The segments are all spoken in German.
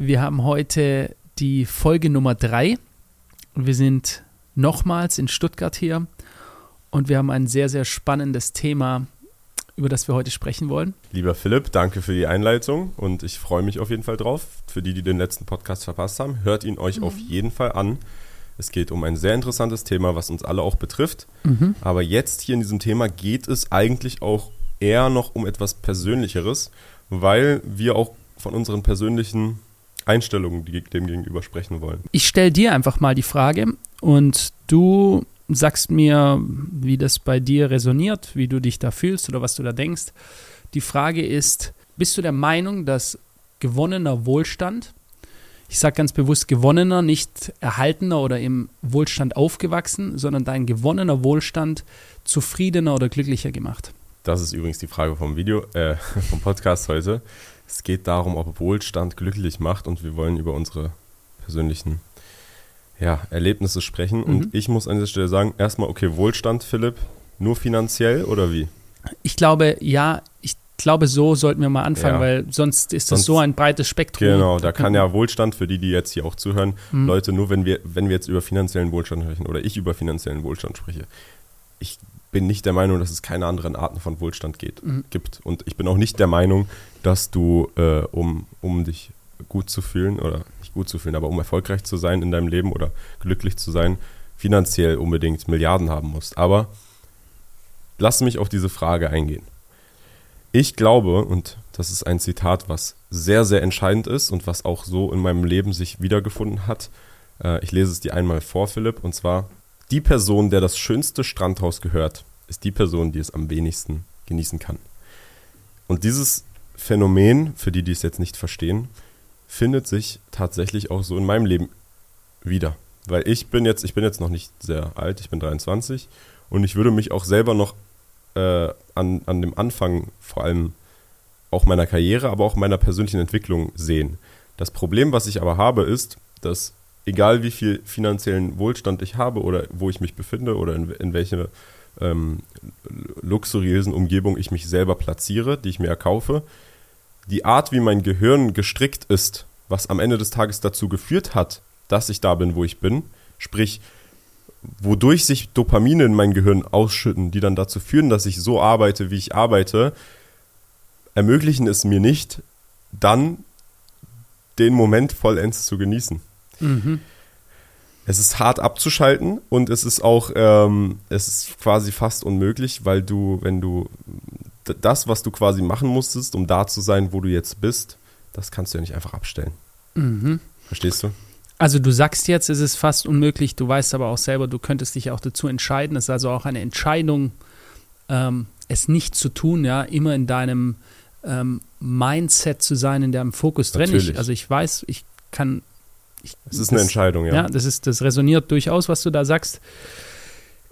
Wir haben heute die Folge Nummer drei und wir sind nochmals in Stuttgart hier und wir haben ein sehr, sehr spannendes Thema, über das wir heute sprechen wollen. Lieber Philipp, danke für die Einleitung und ich freue mich auf jeden Fall drauf. Für die, die den letzten Podcast verpasst haben, hört ihn euch mhm. auf jeden Fall an. Es geht um ein sehr interessantes Thema, was uns alle auch betrifft. Mhm. Aber jetzt hier in diesem Thema geht es eigentlich auch eher noch um etwas Persönlicheres, weil wir auch von unseren persönlichen Einstellungen dem gegenüber sprechen wollen. Ich stelle dir einfach mal die Frage und du sagst mir, wie das bei dir resoniert, wie du dich da fühlst oder was du da denkst. Die Frage ist, bist du der Meinung, dass gewonnener Wohlstand, ich sage ganz bewusst gewonnener, nicht erhaltener oder im Wohlstand aufgewachsen, sondern dein gewonnener Wohlstand zufriedener oder glücklicher gemacht? Das ist übrigens die Frage vom Video, äh, vom Podcast heute. Es geht darum, ob Wohlstand glücklich macht und wir wollen über unsere persönlichen ja, Erlebnisse sprechen. Mhm. Und ich muss an dieser Stelle sagen, erstmal, okay, Wohlstand, Philipp, nur finanziell oder wie? Ich glaube, ja, ich glaube, so sollten wir mal anfangen, ja. weil sonst ist das sonst, so ein breites Spektrum. Genau, da kann ja Wohlstand für die, die jetzt hier auch zuhören, mhm. Leute, nur wenn wir, wenn wir jetzt über finanziellen Wohlstand sprechen oder ich über finanziellen Wohlstand spreche, ich bin nicht der Meinung, dass es keine anderen Arten von Wohlstand geht, mhm. gibt. Und ich bin auch nicht der Meinung, dass du, äh, um, um dich gut zu fühlen oder nicht gut zu fühlen, aber um erfolgreich zu sein in deinem Leben oder glücklich zu sein, finanziell unbedingt Milliarden haben musst. Aber lass mich auf diese Frage eingehen. Ich glaube, und das ist ein Zitat, was sehr, sehr entscheidend ist und was auch so in meinem Leben sich wiedergefunden hat. Äh, ich lese es dir einmal vor, Philipp, und zwar, die Person, der das schönste Strandhaus gehört, ist die Person, die es am wenigsten genießen kann. Und dieses Phänomen, für die, die es jetzt nicht verstehen, findet sich tatsächlich auch so in meinem Leben wieder. Weil ich bin jetzt, ich bin jetzt noch nicht sehr alt, ich bin 23 und ich würde mich auch selber noch äh, an, an dem Anfang vor allem auch meiner Karriere, aber auch meiner persönlichen Entwicklung sehen. Das Problem, was ich aber habe, ist, dass egal wie viel finanziellen Wohlstand ich habe oder wo ich mich befinde oder in, in welche ähm, luxuriösen Umgebung ich mich selber platziere, die ich mir erkaufe, die Art, wie mein Gehirn gestrickt ist, was am Ende des Tages dazu geführt hat, dass ich da bin, wo ich bin, sprich, wodurch sich Dopamine in mein Gehirn ausschütten, die dann dazu führen, dass ich so arbeite, wie ich arbeite, ermöglichen es mir nicht, dann den Moment vollends zu genießen. Mhm. Es ist hart abzuschalten und es ist auch, ähm, es ist quasi fast unmöglich, weil du, wenn du das, was du quasi machen musstest, um da zu sein, wo du jetzt bist, das kannst du ja nicht einfach abstellen. Mhm. Verstehst du? Also du sagst jetzt, es ist fast unmöglich, du weißt aber auch selber, du könntest dich auch dazu entscheiden. Es ist also auch eine Entscheidung, ähm, es nicht zu tun, ja, immer in deinem ähm, Mindset zu sein, in deinem Fokus drin. Ich, also ich weiß, ich kann ich, es ist das, eine Entscheidung, ja. Ja, das, ist, das resoniert durchaus, was du da sagst.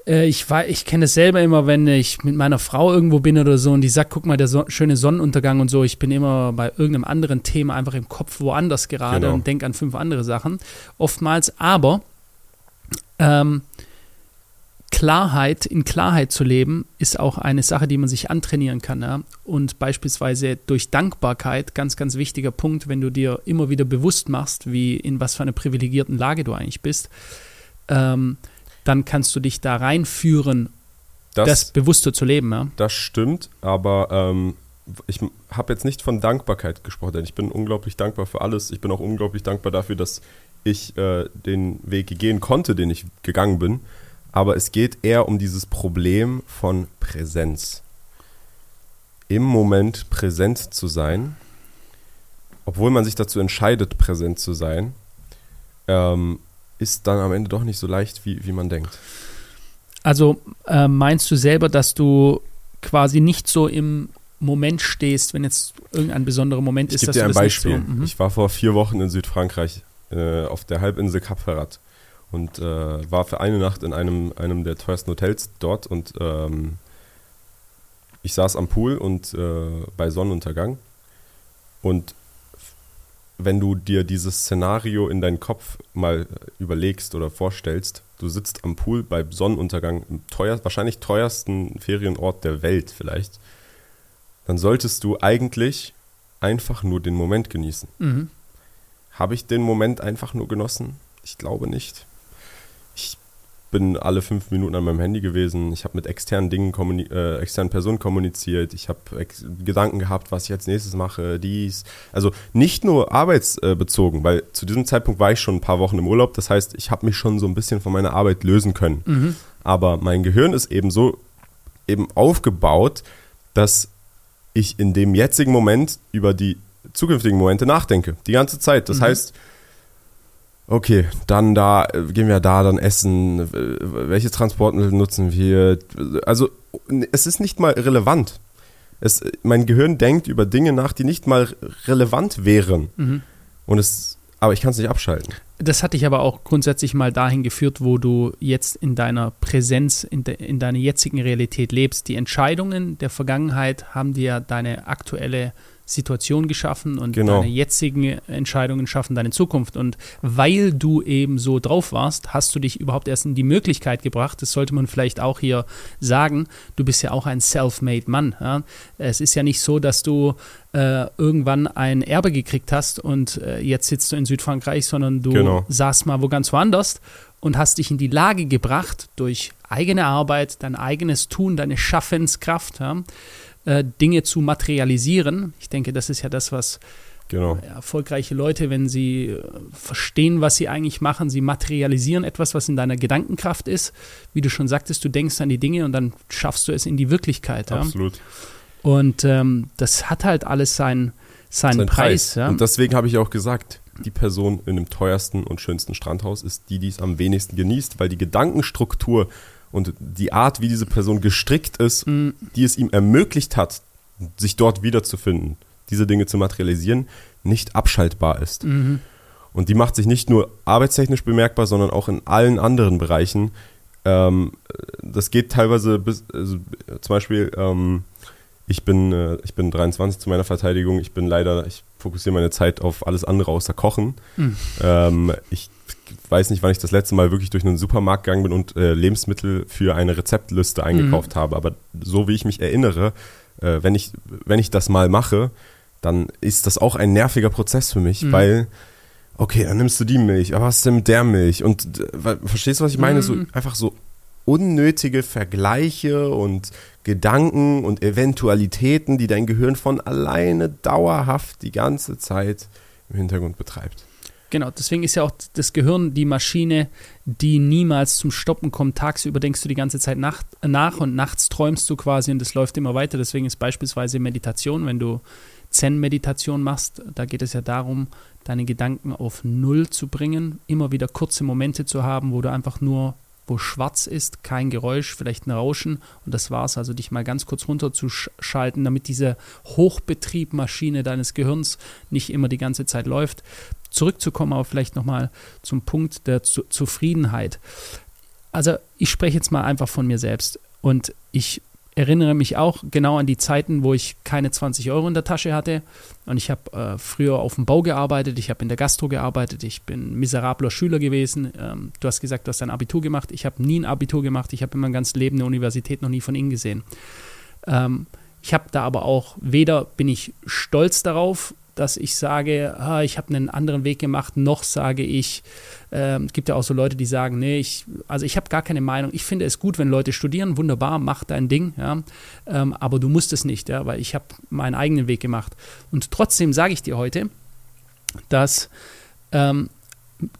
Äh, ich ich kenne es selber immer, wenn ich mit meiner Frau irgendwo bin oder so und die sagt, guck mal, der so, schöne Sonnenuntergang und so. Ich bin immer bei irgendeinem anderen Thema einfach im Kopf woanders gerade genau. und denke an fünf andere Sachen. Oftmals, aber ähm, Klarheit, in Klarheit zu leben, ist auch eine Sache, die man sich antrainieren kann. Ja? Und beispielsweise durch Dankbarkeit, ganz, ganz wichtiger Punkt, wenn du dir immer wieder bewusst machst, wie in was für einer privilegierten Lage du eigentlich bist, ähm, dann kannst du dich da reinführen, das, das bewusster zu leben. Ja? Das stimmt, aber ähm, ich habe jetzt nicht von Dankbarkeit gesprochen, denn ich bin unglaublich dankbar für alles. Ich bin auch unglaublich dankbar dafür, dass ich äh, den Weg gehen konnte, den ich gegangen bin aber es geht eher um dieses Problem von Präsenz. Im Moment präsent zu sein, obwohl man sich dazu entscheidet, präsent zu sein, ähm, ist dann am Ende doch nicht so leicht, wie, wie man denkt. Also äh, meinst du selber, dass du quasi nicht so im Moment stehst, wenn jetzt irgendein besonderer Moment ich ist? Ich gebe dir ein Beispiel. So, mhm. ich war vor vier Wochen in Südfrankreich äh, auf der Halbinsel Kap Ferrat und äh, war für eine Nacht in einem, einem der teuersten Hotels dort und ähm, ich saß am Pool und äh, bei Sonnenuntergang und wenn du dir dieses Szenario in deinen Kopf mal überlegst oder vorstellst, du sitzt am Pool bei Sonnenuntergang im teuer, wahrscheinlich teuersten Ferienort der Welt vielleicht, dann solltest du eigentlich einfach nur den Moment genießen. Mhm. Habe ich den Moment einfach nur genossen? Ich glaube nicht. Ich bin alle fünf Minuten an meinem Handy gewesen. Ich habe mit externen Dingen, äh, externen Personen kommuniziert. Ich habe Gedanken gehabt, was ich als nächstes mache, dies. Also nicht nur arbeitsbezogen, weil zu diesem Zeitpunkt war ich schon ein paar Wochen im Urlaub. Das heißt, ich habe mich schon so ein bisschen von meiner Arbeit lösen können. Mhm. Aber mein Gehirn ist eben so eben aufgebaut, dass ich in dem jetzigen Moment über die zukünftigen Momente nachdenke. Die ganze Zeit. Das mhm. heißt, okay, dann da, äh, gehen wir da dann essen, welche Transportmittel nutzen wir? Also, es ist nicht mal relevant. Es, mein Gehirn denkt über Dinge nach, die nicht mal relevant wären. Mhm. Und es, aber ich kann es nicht abschalten. Das hat dich aber auch grundsätzlich mal dahin geführt, wo du jetzt in deiner Präsenz, in, de, in deiner jetzigen Realität lebst. Die Entscheidungen der Vergangenheit haben dir deine aktuelle Situation geschaffen und genau. deine jetzigen Entscheidungen schaffen deine Zukunft. Und weil du eben so drauf warst, hast du dich überhaupt erst in die Möglichkeit gebracht, das sollte man vielleicht auch hier sagen, du bist ja auch ein self-made Mann. Ja? Es ist ja nicht so, dass du äh, irgendwann ein Erbe gekriegt hast und äh, jetzt sitzt du in Südfrankreich, sondern du genau. saßt mal wo ganz woanders und hast dich in die Lage gebracht, durch eigene Arbeit, dein eigenes Tun, deine Schaffenskraft, ja, äh, Dinge zu materialisieren. Ich denke, das ist ja das, was genau. äh, erfolgreiche Leute, wenn sie äh, verstehen, was sie eigentlich machen, sie materialisieren etwas, was in deiner Gedankenkraft ist. Wie du schon sagtest, du denkst an die Dinge und dann schaffst du es in die Wirklichkeit. Absolut. Ja? Und ähm, das hat halt alles seinen, seinen Sein Preis. Preis. Ja? Und deswegen habe ich auch gesagt, die Person in dem teuersten und schönsten Strandhaus ist die, die es am wenigsten genießt, weil die Gedankenstruktur und die Art, wie diese Person gestrickt ist, mhm. die es ihm ermöglicht hat, sich dort wiederzufinden, diese Dinge zu materialisieren, nicht abschaltbar ist. Mhm. Und die macht sich nicht nur arbeitstechnisch bemerkbar, sondern auch in allen anderen Bereichen. Ähm, das geht teilweise bis, also, zum Beispiel, ähm, ich bin, äh, ich bin 23 zu meiner Verteidigung. Ich bin leider, ich fokussiere meine Zeit auf alles andere außer Kochen. Mhm. Ähm, ich weiß nicht, wann ich das letzte Mal wirklich durch einen Supermarkt gegangen bin und äh, Lebensmittel für eine Rezeptliste eingekauft mhm. habe. Aber so wie ich mich erinnere, äh, wenn, ich, wenn ich das mal mache, dann ist das auch ein nerviger Prozess für mich, mhm. weil, okay, dann nimmst du die Milch, aber was ist denn mit der Milch? Und äh, verstehst du, was ich meine? Mhm. So einfach so unnötige Vergleiche und Gedanken und Eventualitäten, die dein Gehirn von alleine dauerhaft die ganze Zeit im Hintergrund betreibt. Genau, deswegen ist ja auch das Gehirn die Maschine, die niemals zum Stoppen kommt. Tagsüber denkst du die ganze Zeit nach, nach und nachts träumst du quasi und das läuft immer weiter. Deswegen ist beispielsweise Meditation, wenn du Zen-Meditation machst, da geht es ja darum, deine Gedanken auf Null zu bringen, immer wieder kurze Momente zu haben, wo du einfach nur wo schwarz ist, kein Geräusch, vielleicht ein Rauschen und das war's. Also dich mal ganz kurz runterzuschalten, damit diese Hochbetriebmaschine deines Gehirns nicht immer die ganze Zeit läuft. Zurückzukommen, aber vielleicht nochmal zum Punkt der Zu Zufriedenheit. Also ich spreche jetzt mal einfach von mir selbst und ich erinnere mich auch genau an die Zeiten, wo ich keine 20 Euro in der Tasche hatte. Und ich habe äh, früher auf dem Bau gearbeitet, ich habe in der Gastro gearbeitet, ich bin miserabler Schüler gewesen. Ähm, du hast gesagt, du hast ein Abitur gemacht. Ich habe nie ein Abitur gemacht. Ich habe in meinem ganzen Leben eine Universität noch nie von innen gesehen. Ähm, ich habe da aber auch, weder bin ich stolz darauf, dass ich sage, ah, ich habe einen anderen Weg gemacht, noch sage ich, äh, es gibt ja auch so Leute, die sagen, nee, ich, also ich habe gar keine Meinung. Ich finde es gut, wenn Leute studieren, wunderbar, mach dein Ding, ja, ähm, aber du musst es nicht, ja, weil ich habe meinen eigenen Weg gemacht. Und trotzdem sage ich dir heute, dass ähm,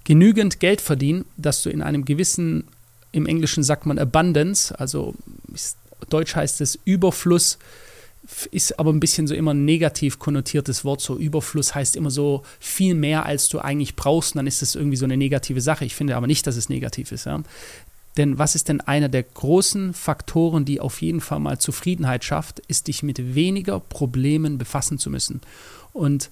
genügend Geld verdienen, dass du in einem gewissen, im Englischen sagt man Abundance, also Deutsch heißt es Überfluss, ist aber ein bisschen so immer ein negativ konnotiertes Wort. So Überfluss heißt immer so viel mehr, als du eigentlich brauchst. Und dann ist das irgendwie so eine negative Sache. Ich finde aber nicht, dass es negativ ist. Ja? Denn was ist denn einer der großen Faktoren, die auf jeden Fall mal Zufriedenheit schafft, ist, dich mit weniger Problemen befassen zu müssen. Und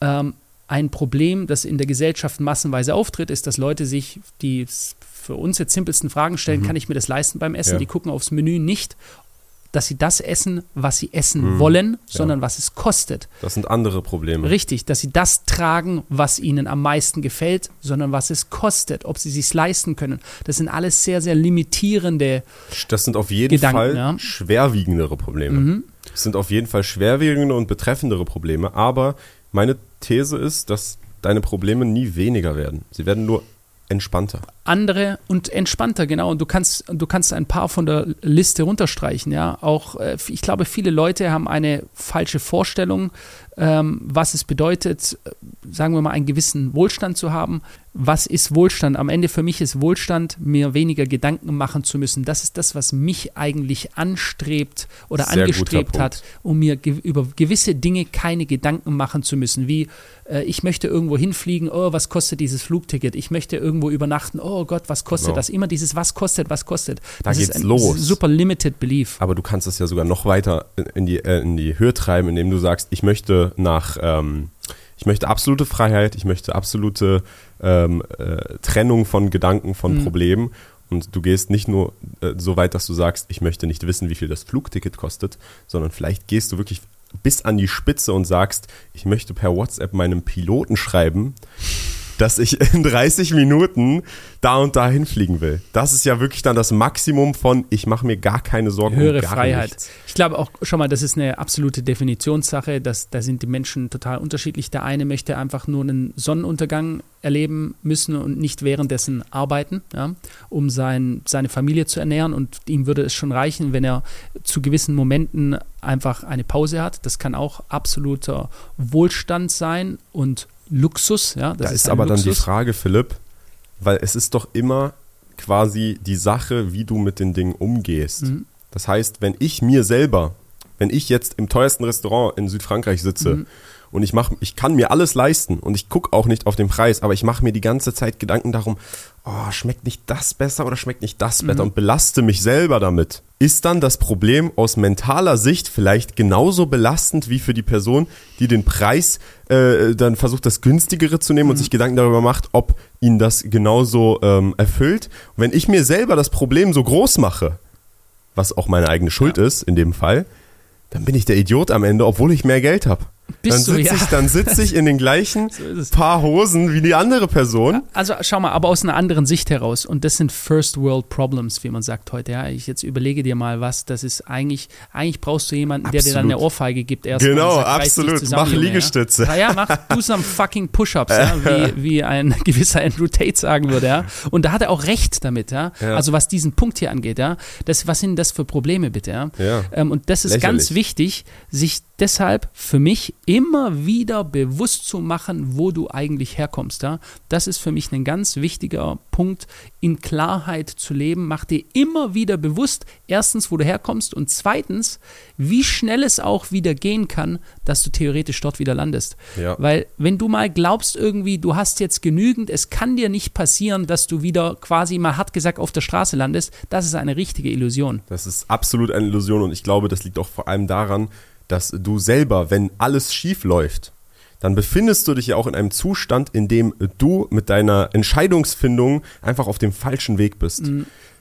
ähm, ein Problem, das in der Gesellschaft massenweise auftritt, ist, dass Leute sich die für uns jetzt simpelsten Fragen stellen, mhm. kann ich mir das leisten beim Essen? Ja. Die gucken aufs Menü nicht, dass sie das essen, was sie essen mhm. wollen, sondern ja. was es kostet. Das sind andere Probleme. Richtig, dass sie das tragen, was ihnen am meisten gefällt, sondern was es kostet, ob sie sich leisten können. Das sind alles sehr, sehr limitierende. Das sind auf jeden Gedanken, Fall ja. schwerwiegendere Probleme. Mhm. Das sind auf jeden Fall schwerwiegende und betreffendere Probleme. Aber meine These ist, dass deine Probleme nie weniger werden. Sie werden nur entspannter. Andere und entspannter, genau. Und du kannst, du kannst ein paar von der Liste runterstreichen, ja. Auch, äh, ich glaube, viele Leute haben eine falsche Vorstellung, ähm, was es bedeutet, äh, sagen wir mal, einen gewissen Wohlstand zu haben. Was ist Wohlstand? Am Ende für mich ist Wohlstand, mir weniger Gedanken machen zu müssen. Das ist das, was mich eigentlich anstrebt oder Sehr angestrebt hat, um mir ge über gewisse Dinge keine Gedanken machen zu müssen. Wie äh, ich möchte irgendwo hinfliegen, oh, was kostet dieses Flugticket? Ich möchte irgendwo übernachten, oh Gott, was kostet Genau. das? Immer dieses, was kostet, was kostet. Da das geht's ist ein los. super limited belief. Aber du kannst es ja sogar noch weiter in die, äh, in die Höhe treiben, indem du sagst, ich möchte nach, ähm, ich möchte absolute Freiheit, ich möchte absolute ähm, äh, Trennung von Gedanken, von Mhm. Problemen. Und du gehst nicht nur äh, so weit, dass du sagst, ich möchte nicht wissen, wie viel das Flugticket kostet, sondern vielleicht gehst du wirklich bis an die Spitze und sagst, ich möchte per WhatsApp meinem Piloten schreiben, dass ich in 30 Minuten da und da hinfliegen will. Das ist ja wirklich dann das Maximum von, ich mache mir gar keine Sorgen Höhere um gar Freiheit. nichts. Ich glaube auch schon mal, das ist eine absolute Definitionssache. dass da sind die Menschen total unterschiedlich. Der eine möchte einfach nur einen Sonnenuntergang erleben müssen und nicht währenddessen arbeiten, ja, um sein, seine Familie zu ernähren. Und ihm würde es schon reichen, wenn er zu gewissen Momenten einfach eine Pause hat. Das kann auch absoluter Wohlstand sein und Luxus. Ja, das Da ist ein aber dann die Luxus. Frage, Philipp, weil es ist doch immer quasi die Sache, wie du mit den Dingen umgehst. Mhm. Das heißt, wenn ich mir selber, wenn ich jetzt im teuersten Restaurant in Südfrankreich sitze Mhm. Und ich mach, ich kann mir alles leisten und ich gucke auch nicht auf den Preis, aber ich mache mir die ganze Zeit Gedanken darum, oh, schmeckt nicht das besser oder schmeckt nicht das besser und belaste mich selber damit. Ist dann das Problem aus mentaler Sicht vielleicht genauso belastend wie für die Person, die den Preis äh, dann versucht, das günstigere zu nehmen und sich Gedanken darüber macht, ob ihn das genauso ähm, erfüllt? Und wenn ich mir selber das Problem so groß mache, was auch meine eigene Schuld ist in dem Fall, dann bin ich der Idiot am Ende, obwohl ich mehr Geld habe. Dann Bist du, sitze ja. ich, dann sitz ich in den gleichen So. Paar Hosen wie die andere Person. Also schau mal, aber aus einer anderen Sicht heraus. Und das sind First World Problems, wie man sagt heute. Ja, ich jetzt überlege dir mal was. Das ist eigentlich, eigentlich brauchst du jemanden, der dir dann eine Absolut. Ohrfeige gibt erstmal. Genau, sagt, absolut. Mach Liegestütze. Ja? ja, mach do some fucking Push-ups, ja, wie, wie ein gewisser Andrew Tate sagen würde. Ja. Und da hat er auch recht damit. Ja. Ja. Also was diesen Punkt hier angeht. Ja. Das, was sind das für Probleme bitte? Ja. Ja. Ähm, und das ist Lächerlich. ganz wichtig, sich deshalb für mich immer wieder bewusst zu machen, wo du eigentlich herkommst. Ja? Das ist für mich ein ganz wichtiger Punkt, in Klarheit zu leben. Mach dir immer wieder bewusst, erstens, wo du herkommst und zweitens, wie schnell es auch wieder gehen kann, dass du theoretisch dort wieder landest. Ja. Weil wenn du mal glaubst irgendwie, du hast jetzt genügend, es kann dir nicht passieren, dass du wieder quasi mal hart gesagt auf der Straße landest, das ist eine richtige Illusion. Das ist absolut eine Illusion und ich glaube, das liegt auch vor allem daran, dass du selber, wenn alles schief läuft, dann befindest du dich ja auch in einem Zustand, in dem du mit deiner Entscheidungsfindung einfach auf dem falschen Weg bist.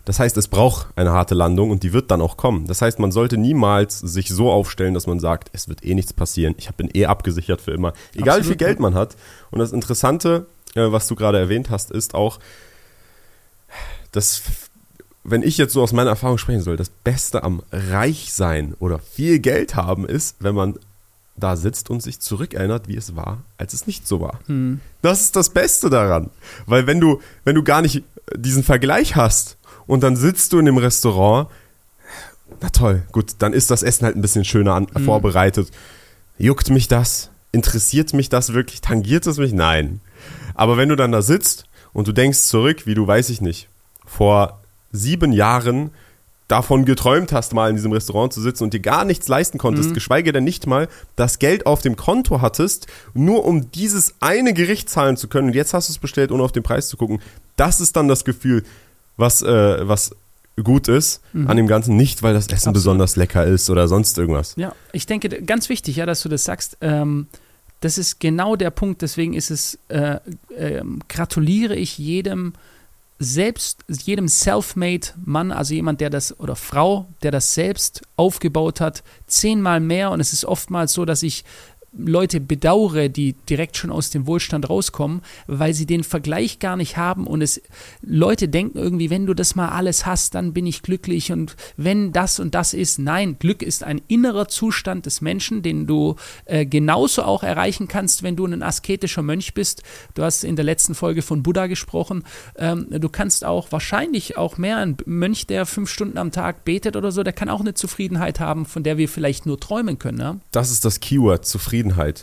Das heißt, es braucht eine harte Landung und die wird dann auch kommen. Das heißt, man sollte niemals sich so aufstellen, dass man sagt, es wird eh nichts passieren, ich bin eh abgesichert für immer, egal wie Absolut, viel Geld man hat. Und das Interessante, äh, was du gerade erwähnt hast, ist auch, dass wenn ich jetzt so aus meiner Erfahrung sprechen soll, das Beste am Reichsein oder viel Geld haben ist, wenn man da sitzt und sich zurückerinnert, wie es war, als es nicht so war. Das ist das Beste daran. Weil wenn du, wenn du gar nicht diesen Vergleich hast und dann sitzt du in dem Restaurant, na toll, gut, dann ist das Essen halt ein bisschen schöner an, vorbereitet. Juckt mich das? Interessiert mich das wirklich? Tangiert es mich? Nein. Aber wenn du dann da sitzt und du denkst zurück, wie du, weiß ich nicht, vor sieben Jahren davon geträumt hast, mal in diesem Restaurant zu sitzen und dir gar nichts leisten konntest, geschweige denn nicht mal das Geld auf dem Konto hattest, nur um dieses eine Gericht zahlen zu können und jetzt hast du es bestellt, ohne auf den Preis zu gucken. Das ist dann das Gefühl, was, äh, was gut ist an dem Ganzen, nicht weil das Essen Absolut. besonders lecker ist oder sonst irgendwas. Ja, ich denke, ganz wichtig, ja, dass du das sagst. Ähm, das ist genau der Punkt, deswegen ist es, äh, ähm, gratuliere ich jedem selbst, jedem self-made Mann, also jemand, der das, oder Frau, der das selbst aufgebaut hat, zehnmal mehr. Und es ist oftmals so, dass ich Leute bedauere, die direkt schon aus dem Wohlstand rauskommen, weil sie den Vergleich gar nicht haben und es Leute denken irgendwie, wenn du das mal alles hast, dann bin ich glücklich und wenn das und das ist, nein, Glück ist ein innerer Zustand des Menschen, den du äh, genauso auch erreichen kannst, wenn du ein asketischer Mönch bist. Du hast in der letzten Folge von Buddha gesprochen. Ähm, du kannst auch wahrscheinlich auch mehr ein Mönch, der fünf Stunden am Tag betet oder so, der kann auch eine Zufriedenheit haben, von der wir vielleicht nur träumen können. Ja? Das ist das Keyword, Zufriedenheit.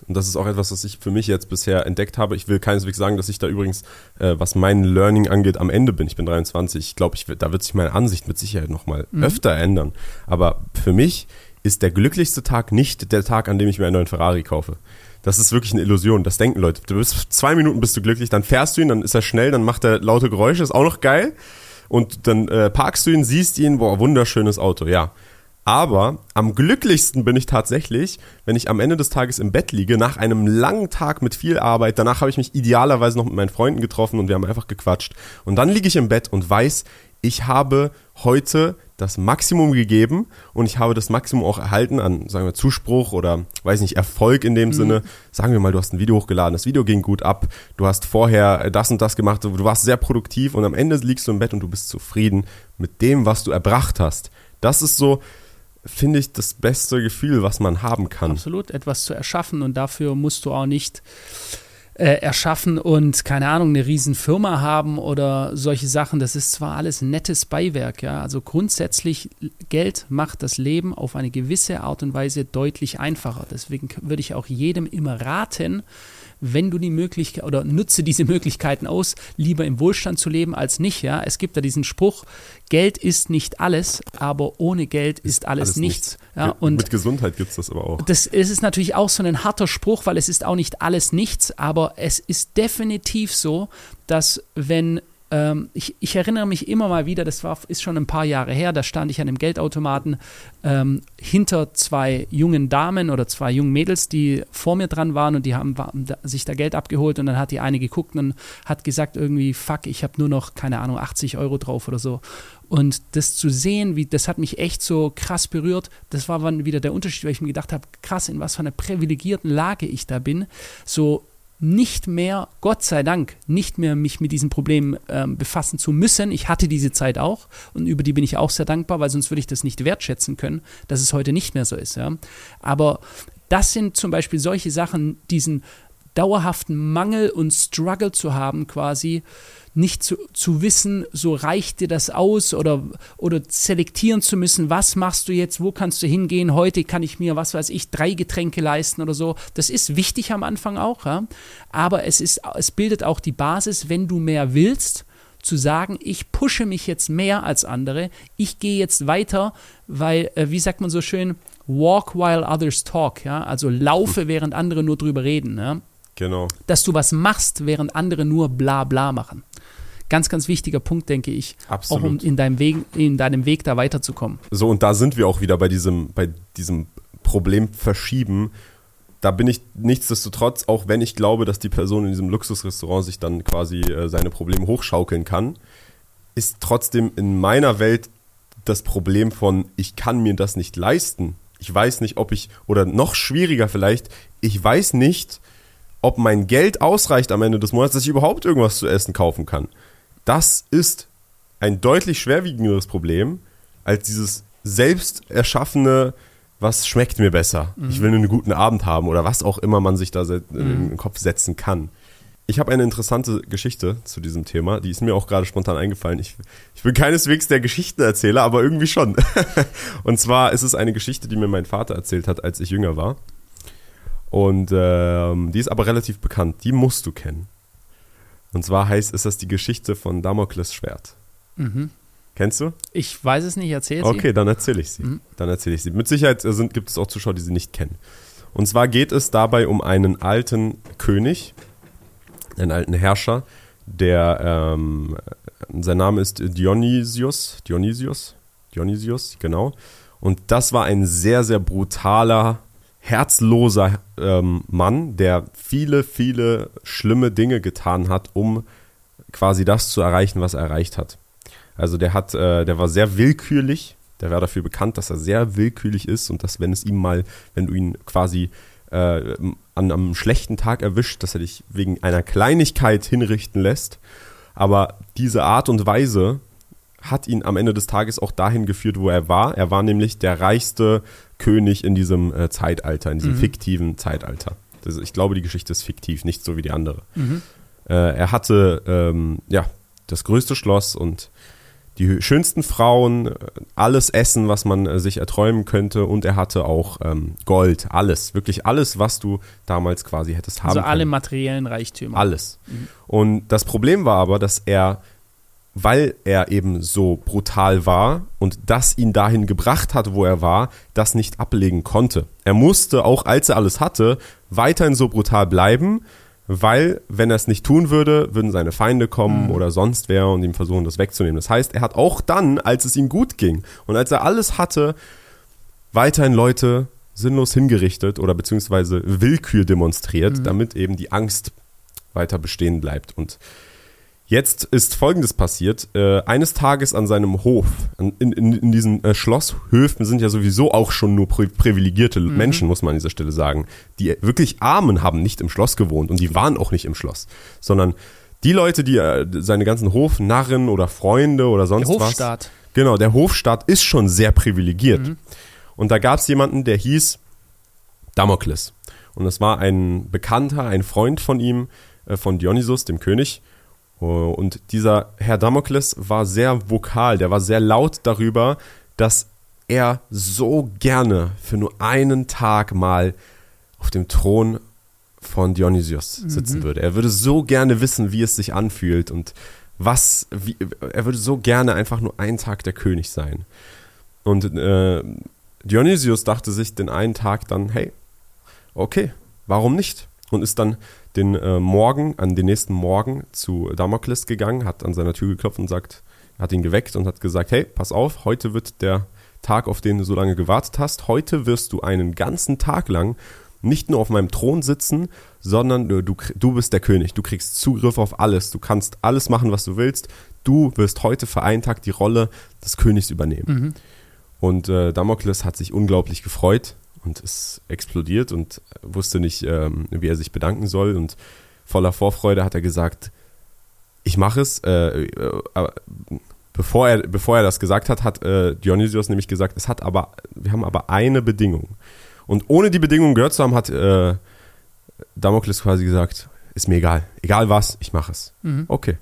Und das ist auch etwas, was ich für mich jetzt bisher entdeckt habe. Ich will keineswegs sagen, dass ich da übrigens, äh, was mein Learning angeht, am Ende bin. Ich bin 23. Ich glaube, ich, da wird sich meine Ansicht mit Sicherheit nochmal mhm. öfter ändern. Aber für mich ist der glücklichste Tag nicht der Tag, an dem ich mir einen neuen Ferrari kaufe. Das ist wirklich eine Illusion. Das denken Leute. Du bist zwei Minuten bist du glücklich, dann fährst du ihn, dann ist er schnell, dann macht er laute Geräusche, ist auch noch geil. Und dann äh, parkst du ihn, siehst ihn, boah, wunderschönes Auto, ja. Aber am glücklichsten bin ich tatsächlich, wenn ich am Ende des Tages im Bett liege, nach einem langen Tag mit viel Arbeit. Danach habe ich mich idealerweise noch mit meinen Freunden getroffen und wir haben einfach gequatscht. Und dann liege ich im Bett und weiß, ich habe heute das Maximum gegeben und ich habe das Maximum auch erhalten an, sagen wir, Zuspruch oder, weiß nicht, Erfolg in dem mhm. Sinne. Sagen wir mal, du hast ein Video hochgeladen, das Video ging gut ab, du hast vorher das und das gemacht, du warst sehr produktiv und am Ende liegst du im Bett und du bist zufrieden mit dem, was du erbracht hast. Das ist so, finde ich, das beste Gefühl, was man haben kann. Absolut, etwas zu erschaffen und dafür musst du auch nicht äh, erschaffen und keine Ahnung, eine riesen Firma haben oder solche Sachen. Das ist zwar alles nettes Beiwerk, ja. Also grundsätzlich Geld macht das Leben auf eine gewisse Art und Weise deutlich einfacher. Deswegen würde ich auch jedem immer raten, wenn du die Möglichkeit oder nutze diese Möglichkeiten aus, lieber im Wohlstand zu leben als nicht. Ja, es gibt da diesen Spruch: Geld ist nicht alles, aber ohne Geld ist, ist alles, alles, nichts. nichts. Ja, und mit Gesundheit gibt es das aber auch. Das es ist natürlich auch so ein harter Spruch, weil es ist auch nicht alles nichts, aber es ist definitiv so, dass wenn ähm, ich, ich, erinnere mich immer mal wieder, das war, ist schon ein paar Jahre her, da stand ich an einem Geldautomaten ähm, hinter zwei jungen Damen oder zwei jungen Mädels, die vor mir dran waren und die haben sich da Geld abgeholt und dann hat die eine geguckt und hat gesagt irgendwie, fuck, ich habe nur noch, keine Ahnung, 80 Euro drauf oder so. Und das zu sehen, wie, das hat mich echt so krass berührt. Das war dann wieder der Unterschied, weil ich mir gedacht habe, krass, in was für einer privilegierten Lage ich da bin. So nicht mehr, Gott sei Dank, nicht mehr mich mit diesem Problem ähm, befassen zu müssen. Ich hatte diese Zeit auch und über die bin ich auch sehr dankbar, weil sonst würde ich das nicht wertschätzen können, dass es heute nicht mehr so ist. Ja. Aber das sind zum Beispiel solche Sachen, diesen dauerhaften Mangel und Struggle zu haben, quasi nicht zu, zu wissen, so reicht dir das aus oder, oder selektieren zu müssen, was machst du jetzt, wo kannst du hingehen, heute kann ich mir, was weiß ich, drei Getränke leisten oder so. Das ist wichtig am Anfang auch, ja? aber es, ist, es bildet auch die Basis, wenn du mehr willst, zu sagen, ich pushe mich jetzt mehr als andere, ich gehe jetzt weiter, weil, äh, wie sagt man so schön, walk while others talk, ja, also laufe, während andere nur drüber reden, ja. Genau. Dass du was machst, während andere nur bla bla machen. Ganz, ganz wichtiger Punkt, denke ich. Absolut. Auch um in deinem Weg, in deinem Weg da weiterzukommen. So, und da sind wir auch wieder bei diesem, bei diesem Problem verschieben. Da bin ich nichtsdestotrotz, auch wenn ich glaube, dass die Person in diesem Luxusrestaurant sich dann quasi äh, seine Probleme hochschaukeln kann, ist trotzdem in meiner Welt das Problem von, ich kann mir das nicht leisten. Ich weiß nicht, ob ich, oder noch schwieriger vielleicht, ich weiß nicht, ob mein Geld ausreicht am Ende des Monats, dass ich überhaupt irgendwas zu essen kaufen kann. Das ist ein deutlich schwerwiegenderes Problem als dieses selbst erschaffene, was schmeckt mir besser? Mhm. Ich will nur einen guten Abend haben oder was auch immer man sich da mhm. in den Kopf setzen kann. Ich habe eine interessante Geschichte zu diesem Thema, die ist mir auch gerade spontan eingefallen. Ich, ich bin keineswegs der Geschichtenerzähler, aber irgendwie schon. Und zwar ist es eine Geschichte, die mir mein Vater erzählt hat, als ich jünger war. Und ähm, die ist aber relativ bekannt. Die musst du kennen. Und zwar heißt, ist das die Geschichte von Damokles Schwert. Mhm. Kennst du? Ich weiß es nicht, erzähl sie. Okay, dann erzähle ich sie. Mhm. Dann erzähle ich sie. Mit Sicherheit sind, gibt es auch Zuschauer, die sie nicht kennen. Und zwar geht es dabei um einen alten König, einen alten Herrscher, der, ähm, sein Name ist Dionysius, Dionysius, Dionysius, genau. Und das war ein sehr, sehr brutaler herzloser ähm, Mann, der viele, viele schlimme Dinge getan hat, um quasi das zu erreichen, was er erreicht hat. Also der hat, äh, der war sehr willkürlich. Der war dafür bekannt, dass er sehr willkürlich ist und dass, wenn es ihm mal, wenn du ihn quasi äh, an einem schlechten Tag erwischt, dass er dich wegen einer Kleinigkeit hinrichten lässt. Aber diese Art und Weise hat ihn am Ende des Tages auch dahin geführt, wo er war. Er war nämlich der reichste König in diesem äh, Zeitalter, in diesem mhm. fiktiven Zeitalter. Das, ich glaube, die Geschichte ist fiktiv, nicht so wie die andere. Mhm. Äh, er hatte ähm, ja das größte Schloss und die schönsten Frauen, alles Essen, was man äh, sich erträumen könnte und er hatte auch ähm, Gold, alles, wirklich alles, was du damals quasi hättest haben also können. alle materiellen Reichtümer. Alles. Mhm. Und das Problem war aber, dass er, weil er eben so brutal war und das ihn dahin gebracht hat, wo er war, das nicht ablegen konnte. Er musste, auch als er alles hatte, weiterhin so brutal bleiben, weil wenn er es nicht tun würde, würden seine Feinde kommen mhm. oder sonst wer und ihm versuchen, das wegzunehmen. Das heißt, er hat auch dann, als es ihm gut ging und als er alles hatte, weiterhin Leute sinnlos hingerichtet oder beziehungsweise Willkür demonstriert, mhm. damit eben die Angst weiter bestehen bleibt. Und Jetzt ist Folgendes passiert. Äh, eines Tages an seinem Hof, in, in, in diesen äh, Schlosshöfen sind ja sowieso auch schon nur pri privilegierte mhm. Menschen, muss man an dieser Stelle sagen. Die wirklich Armen haben nicht im Schloss gewohnt und die waren auch nicht im Schloss, sondern die Leute, die äh, seine ganzen Hofnarren oder Freunde oder sonst der Hofstaat. was. Genau, der Hofstaat ist schon sehr privilegiert. Mhm. Und da gab es jemanden, der hieß Damokles. Und das war ein Bekannter, ein Freund von ihm, äh, von Dionysus, dem König. Und dieser Herr Damokles war sehr vokal, der war sehr laut darüber, dass er so gerne für nur einen Tag mal auf dem Thron von Dionysios sitzen mhm. würde. Er würde so gerne wissen, wie es sich anfühlt und was, wie, er würde so gerne einfach nur einen Tag der König sein. Und äh, Dionysios dachte sich den einen Tag dann, hey, okay, warum nicht? Und ist dann den äh, Morgen, an den nächsten Morgen zu Damokles gegangen, hat an seiner Tür geklopft und sagt, hat ihn geweckt und hat gesagt, hey, pass auf, heute wird der Tag, auf den du so lange gewartet hast. Heute wirst du einen ganzen Tag lang nicht nur auf meinem Thron sitzen, sondern du, du, du bist der König. Du kriegst Zugriff auf alles. Du kannst alles machen, was du willst. Du wirst heute für einen Tag die Rolle des Königs übernehmen. Mhm. Und äh, Damokles hat sich unglaublich gefreut und ist explodiert und wusste nicht, ähm, wie er sich bedanken soll. Und voller Vorfreude hat er gesagt, ich mache es. Äh, äh, bevor, er, bevor er das gesagt hat, hat äh, Dionysios nämlich gesagt, es hat aber, wir haben aber eine Bedingung. Und ohne die Bedingung gehört zu haben, hat äh, Damokles quasi gesagt, ist mir egal. Egal was, ich mache es. Mhm. Okay.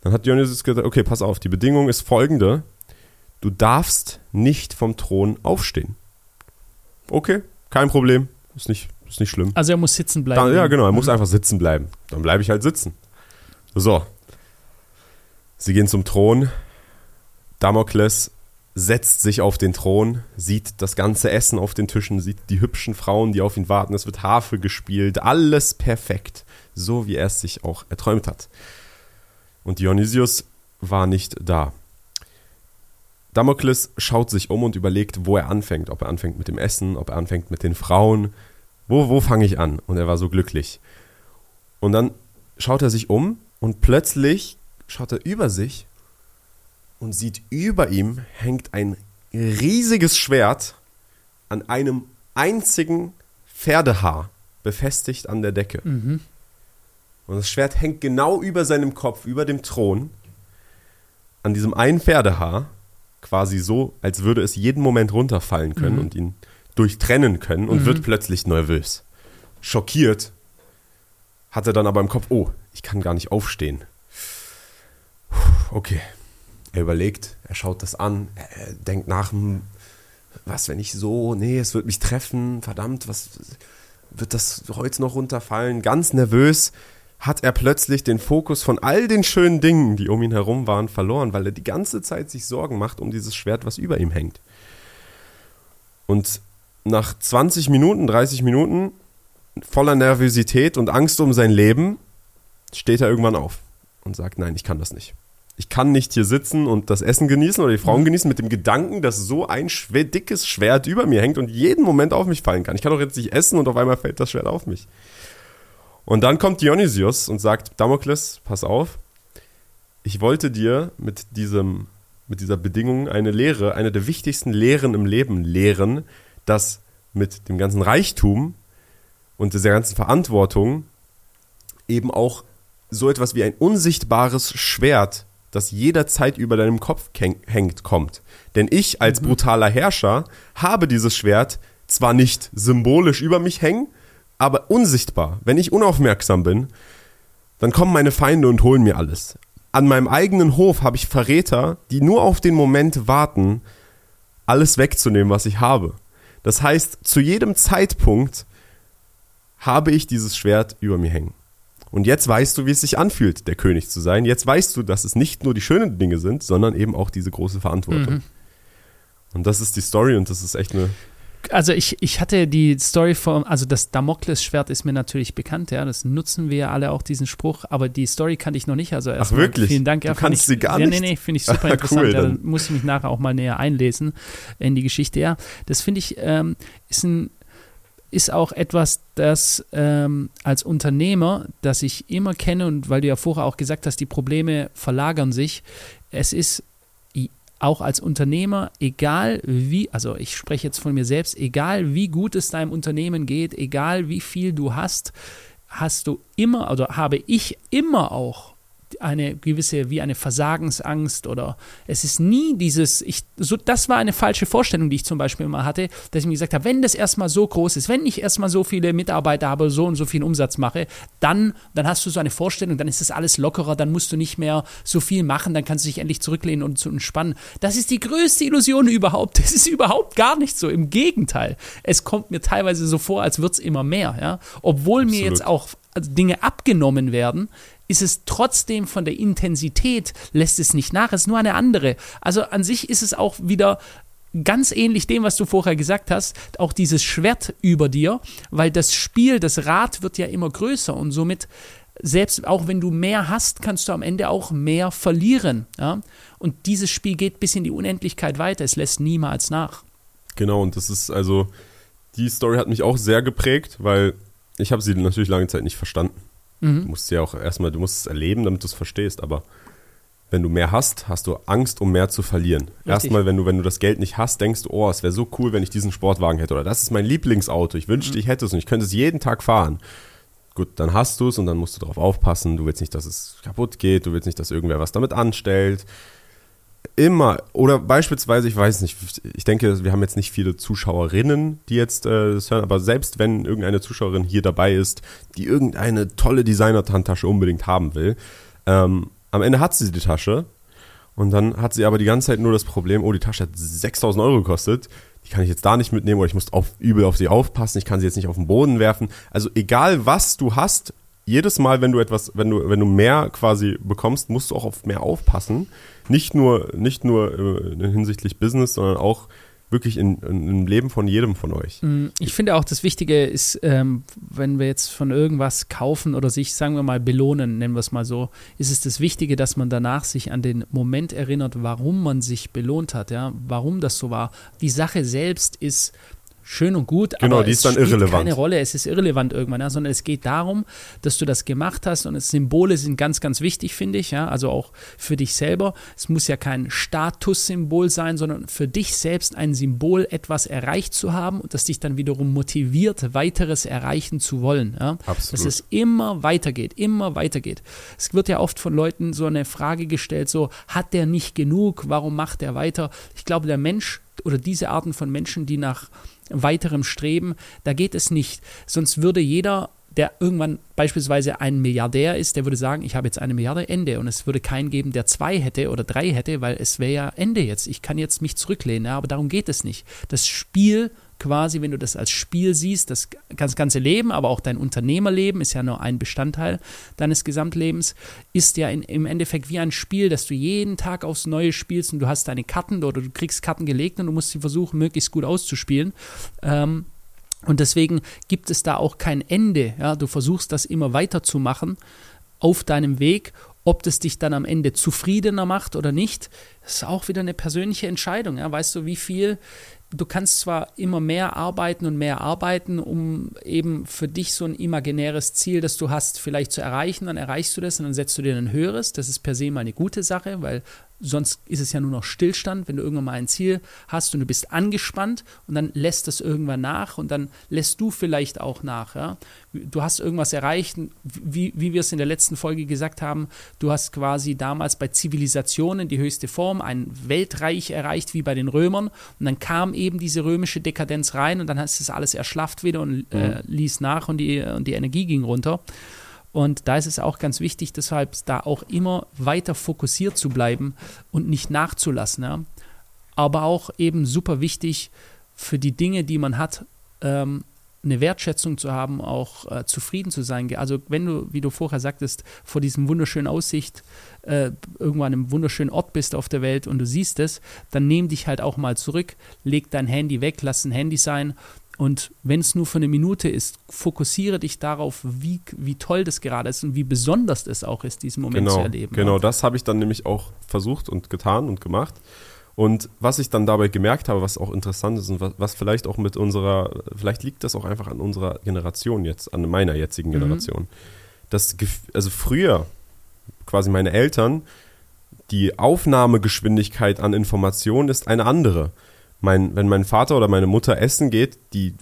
Dann hat Dionysios gesagt, okay, pass auf, die Bedingung ist folgende. Du darfst nicht vom Thron aufstehen okay, kein Problem, ist nicht, ist nicht schlimm. Also er muss sitzen bleiben. Dann, ja, genau, er muss mhm. einfach sitzen bleiben. Dann bleibe ich halt sitzen. So. Sie gehen zum Thron. Damokles setzt sich auf den Thron, sieht das ganze Essen auf den Tischen, sieht die hübschen Frauen, die auf ihn warten. Es wird Harfe gespielt, alles perfekt, so wie er es sich auch erträumt hat. Und Dionysius war nicht da. Damokles schaut sich um und überlegt, wo er anfängt. Ob er anfängt mit dem Essen, ob er anfängt mit den Frauen. Wo, wo fange ich an? Und er war so glücklich. Und dann schaut er sich um und plötzlich schaut er über sich und sieht über ihm hängt ein riesiges Schwert an einem einzigen Pferdehaar befestigt an der Decke. Mhm. Und das Schwert hängt genau über seinem Kopf, über dem Thron, an diesem einen Pferdehaar quasi so, als würde es jeden Moment runterfallen können mhm. und ihn durchtrennen können und mhm. wird plötzlich nervös. Schockiert hat er dann aber im Kopf, oh, ich kann gar nicht aufstehen. Okay. Er überlegt, er schaut das an, er denkt nach, hm, was, wenn ich so, nee, es wird mich treffen, verdammt, was wird das heute noch runterfallen? Ganz nervös hat er plötzlich den Fokus von all den schönen Dingen, die um ihn herum waren, verloren, weil er die ganze Zeit sich Sorgen macht um dieses Schwert, was über ihm hängt. Und nach 20 Minuten, 30 Minuten voller Nervosität und Angst um sein Leben steht er irgendwann auf und sagt, nein, ich kann das nicht. Ich kann nicht hier sitzen und das Essen genießen oder die Frauen genießen mit dem Gedanken, dass so ein schwer, dickes Schwert über mir hängt und jeden Moment auf mich fallen kann. Ich kann doch jetzt nicht essen und auf einmal fällt das Schwert auf mich. Und dann kommt Dionysius und sagt, Damokles, pass auf, ich wollte dir mit, diesem, mit dieser Bedingung eine Lehre, eine der wichtigsten Lehren im Leben lehren, dass mit dem ganzen Reichtum und dieser ganzen Verantwortung eben auch so etwas wie ein unsichtbares Schwert, das jederzeit über deinem Kopf hängt, kommt. Denn ich als mhm. brutaler Herrscher habe dieses Schwert zwar nicht symbolisch über mich hängen, aber unsichtbar. Wenn ich unaufmerksam bin, dann kommen meine Feinde und holen mir alles. An meinem eigenen Hof habe ich Verräter, die nur auf den Moment warten, alles wegzunehmen, was ich habe. Das heißt, zu jedem Zeitpunkt habe ich dieses Schwert über mir hängen. Und jetzt weißt du, wie es sich anfühlt, der König zu sein. Jetzt weißt du, dass es nicht nur die schönen Dinge sind, sondern eben auch diese große Verantwortung. Mhm. Und das ist die Story und das ist echt eine also ich, ich hatte die Story vom, also das Damoklesschwert ist mir natürlich bekannt, ja, das nutzen wir alle auch, diesen Spruch, aber die Story kannte ich noch nicht, also Ach wirklich? vielen Dank. Ja, du kannst ich, sie gar nicht? Ja, nee, nee, finde ich super interessant, cool, ja, dann muss ich mich nachher auch mal näher einlesen in die Geschichte, ja, das finde ich, ähm, ist ein, ist auch etwas, das ähm, als Unternehmer, das ich immer kenne und weil du ja vorher auch gesagt hast, die Probleme verlagern sich, es ist auch als Unternehmer, egal wie, also ich spreche jetzt von mir selbst, egal wie gut es deinem Unternehmen geht, egal wie viel du hast, hast du immer oder habe ich immer auch eine gewisse, wie eine Versagensangst oder es ist nie dieses, ich, so, das war eine falsche Vorstellung, die ich zum Beispiel immer hatte, dass ich mir gesagt habe, wenn das erstmal so groß ist, wenn ich erstmal so viele Mitarbeiter habe, so und so viel Umsatz mache, dann, dann hast du so eine Vorstellung, dann ist das alles lockerer, dann musst du nicht mehr so viel machen, dann kannst du dich endlich zurücklehnen und zu entspannen. Das ist die größte Illusion überhaupt. Das ist überhaupt gar nicht so. Im Gegenteil. Es kommt mir teilweise so vor, als würde es immer mehr, ja. Obwohl Absolut. mir jetzt auch Dinge abgenommen werden, ist es trotzdem von der Intensität, lässt es nicht nach, es ist nur eine andere. Also an sich ist es auch wieder ganz ähnlich dem, was du vorher gesagt hast, auch dieses Schwert über dir, weil das Spiel, das Rad wird ja immer größer und somit selbst auch wenn du mehr hast, kannst du am Ende auch mehr verlieren. Ja? Und dieses Spiel geht bis in die Unendlichkeit weiter. Es lässt niemals nach. Genau, und das ist also, die Story hat mich auch sehr geprägt, weil ich habe sie natürlich lange Zeit nicht verstanden. Mhm. Du musst ja auch erstmal, du musst es erleben, damit du es verstehst, aber wenn du mehr hast, hast du Angst, um mehr zu verlieren. Richtig. Erstmal, wenn du, wenn du das Geld nicht hast, denkst du, oh, es wäre so cool, wenn ich diesen Sportwagen hätte. Oder das ist mein Lieblingsauto. Ich wünschte, mhm. ich hätte es und ich könnte es jeden Tag fahren. Gut, dann hast du es und dann musst du darauf aufpassen. Du willst nicht, dass es kaputt geht. Du willst nicht, dass irgendwer was damit anstellt immer, oder beispielsweise, ich weiß nicht, ich denke, wir haben jetzt nicht viele Zuschauerinnen, die jetzt äh, das hören, aber selbst wenn irgendeine Zuschauerin hier dabei ist, die irgendeine tolle Designer-Handtasche unbedingt haben will, ähm, am Ende hat sie die Tasche und dann hat sie aber die ganze Zeit nur das Problem, oh, die Tasche hat 6000 Euro gekostet, die kann ich jetzt da nicht mitnehmen oder ich muss auf, übel auf sie aufpassen, ich kann sie jetzt nicht auf den Boden werfen. Also egal was du hast, jedes Mal, wenn du etwas, wenn du, wenn du mehr quasi bekommst, musst du auch auf mehr aufpassen. Nicht nur, nicht nur äh, hinsichtlich Business, sondern auch wirklich in, in, im Leben von jedem von euch. Mm, ich finde auch, das Wichtige ist, ähm, wenn wir jetzt von irgendwas kaufen oder sich, sagen wir mal, belohnen, nennen wir es mal so, ist es das Wichtige, dass man danach sich an den Moment erinnert, warum man sich belohnt hat, ja, warum das so war. Die Sache selbst ist schön und gut, genau, aber die ist es dann spielt irrelevant. keine Rolle, es ist irrelevant irgendwann, ja, sondern es geht darum, dass du das gemacht hast und Symbole sind ganz, ganz wichtig, finde ich, ja, also auch für dich selber. Es muss ja kein Statussymbol sein, sondern für dich selbst ein Symbol, etwas erreicht zu haben und das dich dann wiederum motiviert, weiteres erreichen zu wollen, ja. Absolut. Dass es immer weitergeht, immer weitergeht. Es wird ja oft von Leuten so eine Frage gestellt, so, hat der nicht genug, warum macht er weiter? Ich glaube, der Mensch oder diese Arten von Menschen, die nach weiterem Streben, da geht es nicht. Sonst würde jeder der irgendwann beispielsweise ein Milliardär ist, der würde sagen, ich habe jetzt eine Milliarde, Ende. Und es würde keinen geben, der zwei hätte oder drei hätte, weil es wäre ja Ende jetzt. Ich kann jetzt mich zurücklehnen, ja, aber darum geht es nicht. Das Spiel quasi, wenn du das als Spiel siehst, das, ganze Leben, aber auch dein Unternehmerleben ist ja nur ein Bestandteil deines Gesamtlebens, ist ja in, im Endeffekt wie ein Spiel, das du jeden Tag aufs Neue spielst und du hast deine Karten oder du kriegst Karten gelegt und du musst sie versuchen, möglichst gut auszuspielen. Ähm, und deswegen gibt es da auch kein Ende. Ja? Du versuchst das immer weiterzumachen auf deinem Weg. Ob das dich dann am Ende zufriedener macht oder nicht, ist auch wieder eine persönliche Entscheidung. Ja? Weißt du, wie viel, du kannst zwar immer mehr arbeiten und mehr arbeiten, um eben für dich so ein imaginäres Ziel, das du hast, vielleicht zu erreichen, dann erreichst du das und dann setzt du dir ein höheres. Das ist per se mal eine gute Sache, weil sonst ist es ja nur noch Stillstand, wenn du irgendwann mal ein Ziel hast und du bist angespannt und dann lässt das irgendwann nach und dann lässt du vielleicht auch nach. Ja? Du hast irgendwas erreicht, wie, wie wir es in der letzten Folge gesagt haben, du hast quasi damals bei Zivilisationen die höchste Form, ein Weltreich erreicht wie bei den Römern und dann kam eben diese römische Dekadenz rein und dann hast es alles erschlafft wieder und äh, mhm. ließ nach und die, und die Energie ging runter. Und da ist es auch ganz wichtig, deshalb da auch immer weiter fokussiert zu bleiben und nicht nachzulassen. Ja. Aber auch eben super wichtig für die Dinge, die man hat, ähm, eine Wertschätzung zu haben, auch äh, zufrieden zu sein. Also wenn du, wie du vorher sagtest, vor diesem wunderschönen Aussicht äh, irgendwo einem wunderschönen Ort bist auf der Welt und du siehst es, dann nimm dich halt auch mal zurück, leg dein Handy weg, lass ein Handy sein und wenn es nur für eine Minute ist, fokussiere dich darauf, wie, wie toll das gerade ist und wie besonders es auch ist, diesen Moment genau, zu erleben. Genau, ja. das habe ich dann nämlich auch versucht und getan und gemacht. Und was ich dann dabei gemerkt habe, was auch interessant ist und was, was vielleicht auch mit unserer, vielleicht liegt das auch einfach an unserer Generation jetzt, an meiner jetzigen mhm. Generation. Mhm. Das, also früher, quasi meine Eltern, die Aufnahmegeschwindigkeit an Informationen ist eine andere mein, wenn mein Vater oder meine Mutter essen geht, die,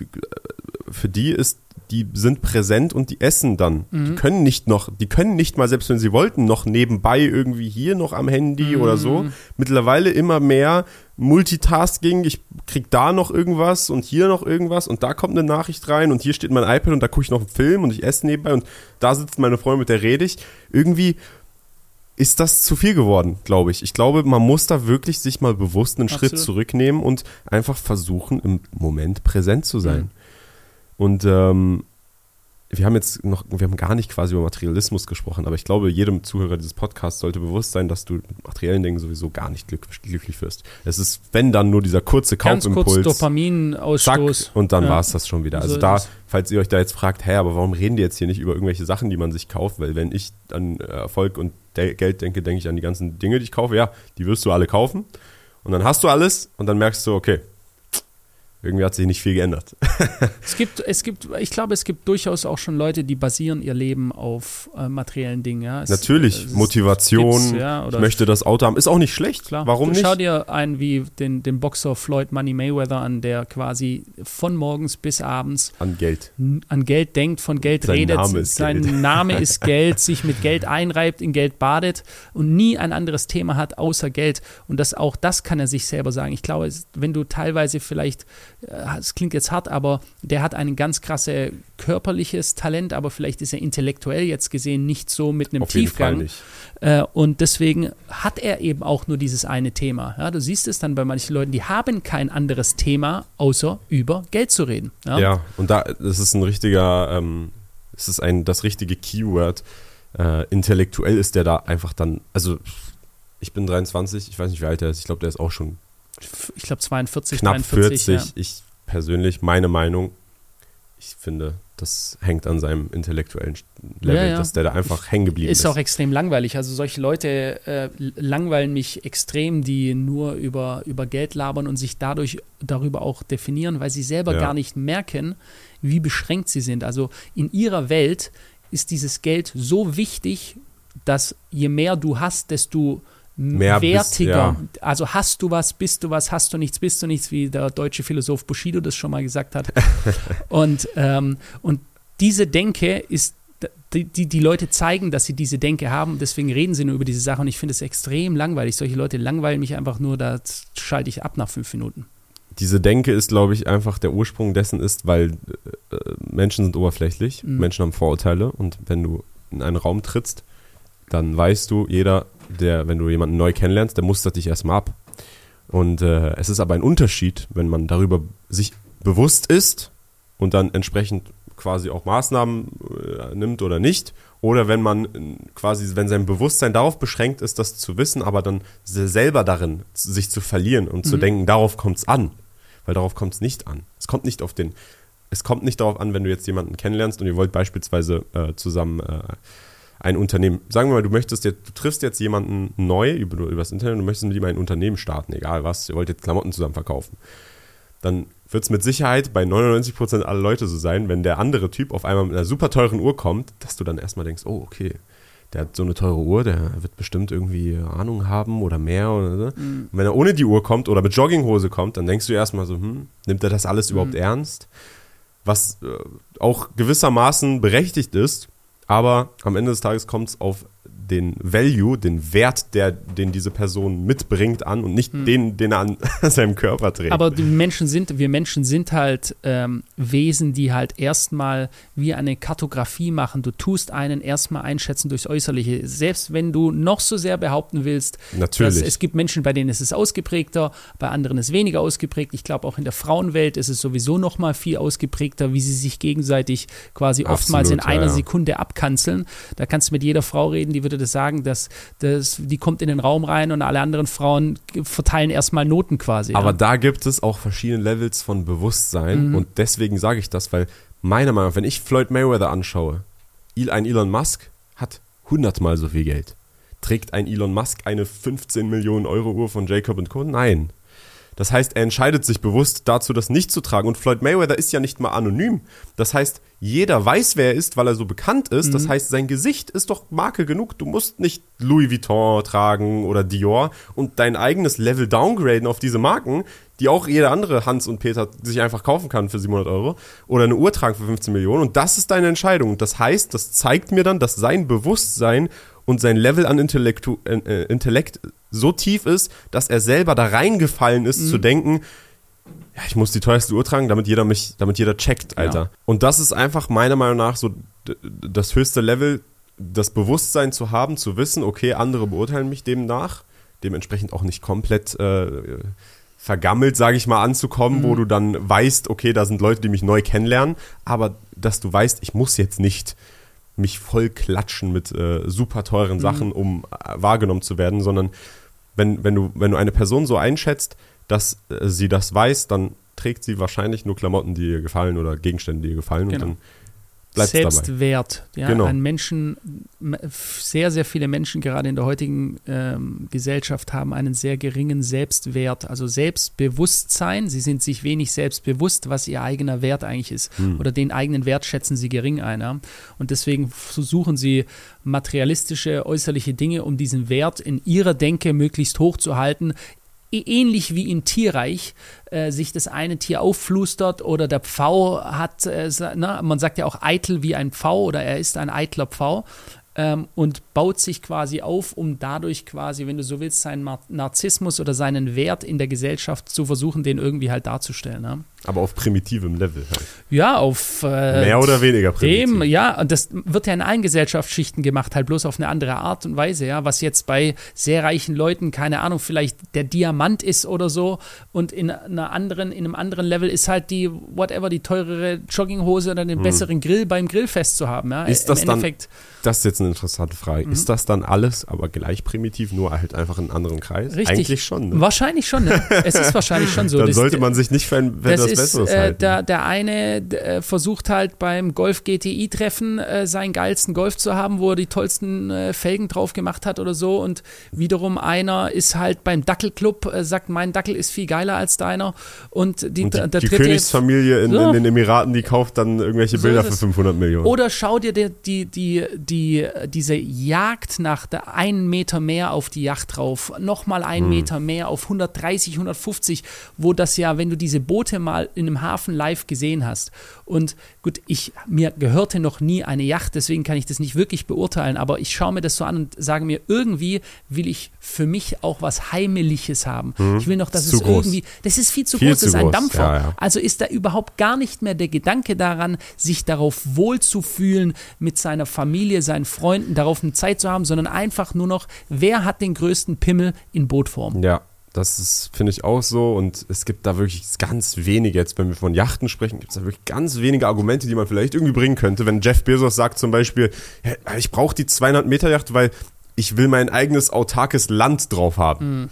für die ist, die sind präsent und die essen dann. Mhm. Die können nicht noch, die können nicht mal, selbst wenn sie wollten, noch nebenbei irgendwie hier noch am Handy mhm. oder so. Mittlerweile immer mehr Multitasking. Ich krieg da noch irgendwas und hier noch irgendwas und da kommt eine Nachricht rein und hier steht mein iPad und da gucke ich noch einen Film und ich esse nebenbei und da sitzt meine Freundin, mit der rede ich. Irgendwie, ist das zu viel geworden, glaube ich. Ich glaube, man muss da wirklich sich mal bewusst einen Absolut. Schritt zurücknehmen und einfach versuchen, im Moment präsent zu sein. Mhm. Und ähm, wir haben jetzt noch, wir haben gar nicht quasi über Materialismus gesprochen, aber ich glaube, jedem Zuhörer dieses Podcasts sollte bewusst sein, dass du mit materiellen Dingen sowieso gar nicht glück, glücklich wirst. Es ist, wenn dann nur dieser kurze Kaufimpuls. Ganz kurz Dopaminausstoß. und dann ja. war es das schon wieder. Also so da, falls ihr euch da jetzt fragt, hä, aber warum reden die jetzt hier nicht über irgendwelche Sachen, die man sich kauft? Weil wenn ich an Erfolg und Geld denke, denke ich an die ganzen Dinge, die ich kaufe. Ja, die wirst du alle kaufen. Und dann hast du alles und dann merkst du, okay, irgendwie hat sich nicht viel geändert. es gibt, es gibt, ich glaube, es gibt durchaus auch schon Leute, die basieren ihr Leben auf äh, materiellen Dingen. Ja. Es, Natürlich, es, Motivation, ja, ich möchte das Auto haben, ist auch nicht schlecht. Klar. Warum du nicht? Schau dir einen wie den, den Boxer Floyd Money Mayweather an, der quasi von morgens bis abends an Geld, an Geld denkt, von Geld Sein redet. Name ist Sein Geld. Name ist Geld, sich mit Geld einreibt, in Geld badet und nie ein anderes Thema hat außer Geld. Und das auch das kann er sich selber sagen. Ich glaube, wenn du teilweise vielleicht äh, es klingt jetzt hart, aber der hat ein ganz krasse körperliches Talent, aber vielleicht ist er intellektuell jetzt gesehen nicht so mit einem Auf Tiefgang. Äh, und deswegen hat er eben auch nur dieses eine Thema. Ja, du siehst es dann bei manchen Leuten, die haben kein anderes Thema, außer über Geld zu reden. Ja, ja und da das ist ein richtiger, ähm, es ist ein das richtige Keyword. Äh, intellektuell ist der da einfach dann, also ich bin 23, ich weiß nicht, wie alt er ist, ich glaube, der ist auch schon ich glaube 42, knapp 43, 40. Ja. Ich persönlich, meine Meinung, ich finde, das hängt an seinem intellektuellen Level, ja, ja. dass der da einfach hängen geblieben ist. Ist auch extrem langweilig. Also solche Leute äh, langweilen mich extrem, die nur über, über Geld labern und sich dadurch darüber auch definieren, weil sie selber ja. gar nicht merken, wie beschränkt sie sind. Also in ihrer Welt ist dieses Geld so wichtig, dass je mehr du hast, desto mehr wertiger. Bist, ja. Also hast du was, bist du was, hast du nichts, bist du nichts, wie der deutsche Philosoph Bushido das schon mal gesagt hat. und, ähm, und diese Denke ist, die, die, die Leute zeigen, dass sie diese Denke haben, deswegen reden sie nur über diese Sache und ich finde es extrem langweilig. Solche Leute langweilen mich einfach nur, da schalte ich ab nach fünf Minuten. Diese Denke ist, glaube ich, einfach der Ursprung dessen ist, weil äh, Menschen sind oberflächlich, mhm. Menschen haben Vorurteile und wenn du in einen Raum trittst, dann weißt du, jeder der, wenn du jemanden neu kennenlernst, der mustert dich erstmal ab. Und äh, es ist aber ein Unterschied, wenn man darüber sich bewusst ist und dann entsprechend quasi auch Maßnahmen äh, nimmt oder nicht. Oder wenn man äh, quasi, wenn sein Bewusstsein darauf beschränkt ist, das zu wissen, aber dann selber darin sich zu verlieren und mhm. zu denken, darauf kommt es an. Weil darauf kommt es nicht an. Es kommt nicht auf den, es kommt nicht darauf an, wenn du jetzt jemanden kennenlernst und ihr wollt beispielsweise äh, zusammen äh, ein Unternehmen, sagen wir mal, du möchtest jetzt, du triffst jetzt jemanden neu über, über das Internet und du möchtest mit ihm ein Unternehmen starten, egal was, ihr wollt jetzt Klamotten zusammen verkaufen. Dann wird es mit Sicherheit bei 99% aller Leute so sein, wenn der andere Typ auf einmal mit einer super teuren Uhr kommt, dass du dann erstmal denkst, oh, okay, der hat so eine teure Uhr, der wird bestimmt irgendwie Ahnung haben oder mehr. Oder so. Mhm. Und wenn er ohne die Uhr kommt oder mit Jogginghose kommt, dann denkst du erstmal so, hm, nimmt er das alles überhaupt mhm. ernst? Was äh, auch gewissermaßen berechtigt ist, aber am Ende des Tages kommt es auf den Value, den Wert, der, den diese Person mitbringt an und nicht hm. den, den er an seinem Körper trägt. Aber die Menschen sind, wir Menschen sind halt ähm, Wesen, die halt erstmal wie eine Kartografie machen. Du tust einen erstmal einschätzen durchs Äußerliche. Selbst wenn du noch so sehr behaupten willst, Natürlich. dass es gibt Menschen, bei denen ist es ausgeprägter, bei anderen ist es weniger ausgeprägt. Ich glaube, auch in der Frauenwelt ist es sowieso noch mal viel ausgeprägter, wie sie sich gegenseitig quasi Absolut, oftmals in einer ja. Sekunde abkanzeln. Da kannst du mit jeder Frau reden, die würde würde das sagen, dass, dass die kommt in den Raum rein und alle anderen Frauen verteilen erstmal Noten quasi. Aber ja. da gibt es auch verschiedene Levels von Bewusstsein mhm. und deswegen sage ich das, weil meiner Meinung nach, wenn ich Floyd Mayweather anschaue, ein Elon Musk hat hundertmal so viel Geld. Trägt ein Elon Musk eine 15 Millionen Euro Uhr von Jacob Co? Nein. Das heißt, er entscheidet sich bewusst dazu, das nicht zu tragen. Und Floyd Mayweather ist ja nicht mal anonym. Das heißt, jeder weiß, wer er ist, weil er so bekannt ist. Mhm. Das heißt, sein Gesicht ist doch Marke genug. Du musst nicht Louis Vuitton tragen oder Dior und dein eigenes Level downgraden auf diese Marken, die auch jeder andere Hans und Peter sich einfach kaufen kann für 700 Euro oder eine Uhr tragen für 15 Millionen. Und das ist deine Entscheidung. Und das heißt, das zeigt mir dann, dass sein Bewusstsein und sein Level an Intellektu äh, Intellekt so tief ist, dass er selber da reingefallen ist, mhm. zu denken, ja, ich muss die teuerste Uhr tragen, damit jeder mich, damit jeder checkt, Alter. Ja. Und das ist einfach meiner Meinung nach so das höchste Level, das Bewusstsein zu haben, zu wissen, okay, andere beurteilen mich demnach, dementsprechend auch nicht komplett äh, vergammelt, sage ich mal, anzukommen, mhm. wo du dann weißt, okay, da sind Leute, die mich neu kennenlernen, aber dass du weißt, ich muss jetzt nicht mich voll klatschen mit äh, super teuren mhm. Sachen, um äh, wahrgenommen zu werden, sondern wenn, wenn, du, wenn du eine Person so einschätzt, dass äh, sie das weiß, dann trägt sie wahrscheinlich nur Klamotten, die ihr gefallen oder Gegenstände, die ihr gefallen genau. und dann bleibt Selbstwert. Ja, genau. Ein Menschen, sehr, sehr viele Menschen gerade in der heutigen ähm, Gesellschaft haben einen sehr geringen Selbstwert, also Selbstbewusstsein. Sie sind sich wenig selbstbewusst, was ihr eigener Wert eigentlich ist. Hm. Oder den eigenen Wert schätzen sie gering ein. Ja? Und deswegen versuchen sie materialistische, äußerliche Dinge, um diesen Wert in ihrer Denke möglichst hoch zu halten, ähnlich wie im Tierreich äh, sich das eine Tier aufflustert oder der Pfau hat, äh, ne, man sagt ja auch eitel wie ein Pfau oder er ist ein eitler Pfau ähm, und baut sich quasi auf, um dadurch quasi, wenn du so willst, seinen Narzissmus oder seinen Wert in der Gesellschaft zu versuchen, den irgendwie halt darzustellen. Ne? Aber auf primitivem Level halt. Ja, auf äh, mehr oder weniger primitiv. Dem, ja, und das wird ja in allen Gesellschaftsschichten gemacht, halt bloß auf eine andere Art und Weise, ja, was jetzt bei sehr reichen Leuten, keine Ahnung, vielleicht der Diamant ist oder so und in einer anderen, in einem anderen Level ist halt die, whatever, die teurere Jogginghose oder den hm. besseren Grill beim Grillfest zu haben, ja. Ist das Im Endeffekt, dann, das ist jetzt eine interessante Frage, mhm. ist das dann alles aber gleich primitiv, nur halt einfach in einem anderen Kreis? Richtig. Eigentlich schon, ne? Wahrscheinlich schon, ne? Es ist wahrscheinlich schon so. dann sollte man sich nicht wenn, wenn das, das Besseres äh, der, der eine äh, versucht halt beim Golf GTI-Treffen äh, seinen geilsten Golf zu haben, wo er die tollsten äh, Felgen drauf gemacht hat oder so. Und wiederum einer ist halt beim Dackelclub, äh, sagt, mein Dackel ist viel geiler als deiner. Und die, und die, der die Königsfamilie in, so. in, den Emiraten, die kauft dann irgendwelche Bilder so für 500 Millionen. Oder schau dir die, die, die, die, diese Jagd nach der einen Meter mehr auf die Yacht drauf, nochmal einen hm. Meter mehr auf 130, 150, wo das ja, wenn du diese Boote mal in einem Hafen live gesehen hast. Und gut, ich, mir gehörte noch nie eine Yacht, deswegen kann ich das nicht wirklich beurteilen, aber ich schaue mir das so an und sage mir, irgendwie will ich für mich auch was Heimeliges haben. Mhm. Ich will noch, dass es groß. irgendwie, das ist viel zu viel groß, zu das ist ein Dampfer. Ja, ja. Also ist da überhaupt gar nicht mehr der Gedanke daran, sich darauf wohlzufühlen, mit seiner Familie, seinen Freunden, darauf eine Zeit zu haben, sondern einfach nur noch, wer hat den größten Pimmel in Bootform? Ja. Das finde ich auch so. Und es gibt da wirklich ganz wenige, jetzt wenn wir von Yachten sprechen, gibt es da wirklich ganz wenige Argumente, die man vielleicht irgendwie bringen könnte. Wenn Jeff Bezos sagt zum Beispiel, ja, ich brauche die 200 Meter Yacht, weil ich will mein eigenes autarkes Land drauf haben. Mhm.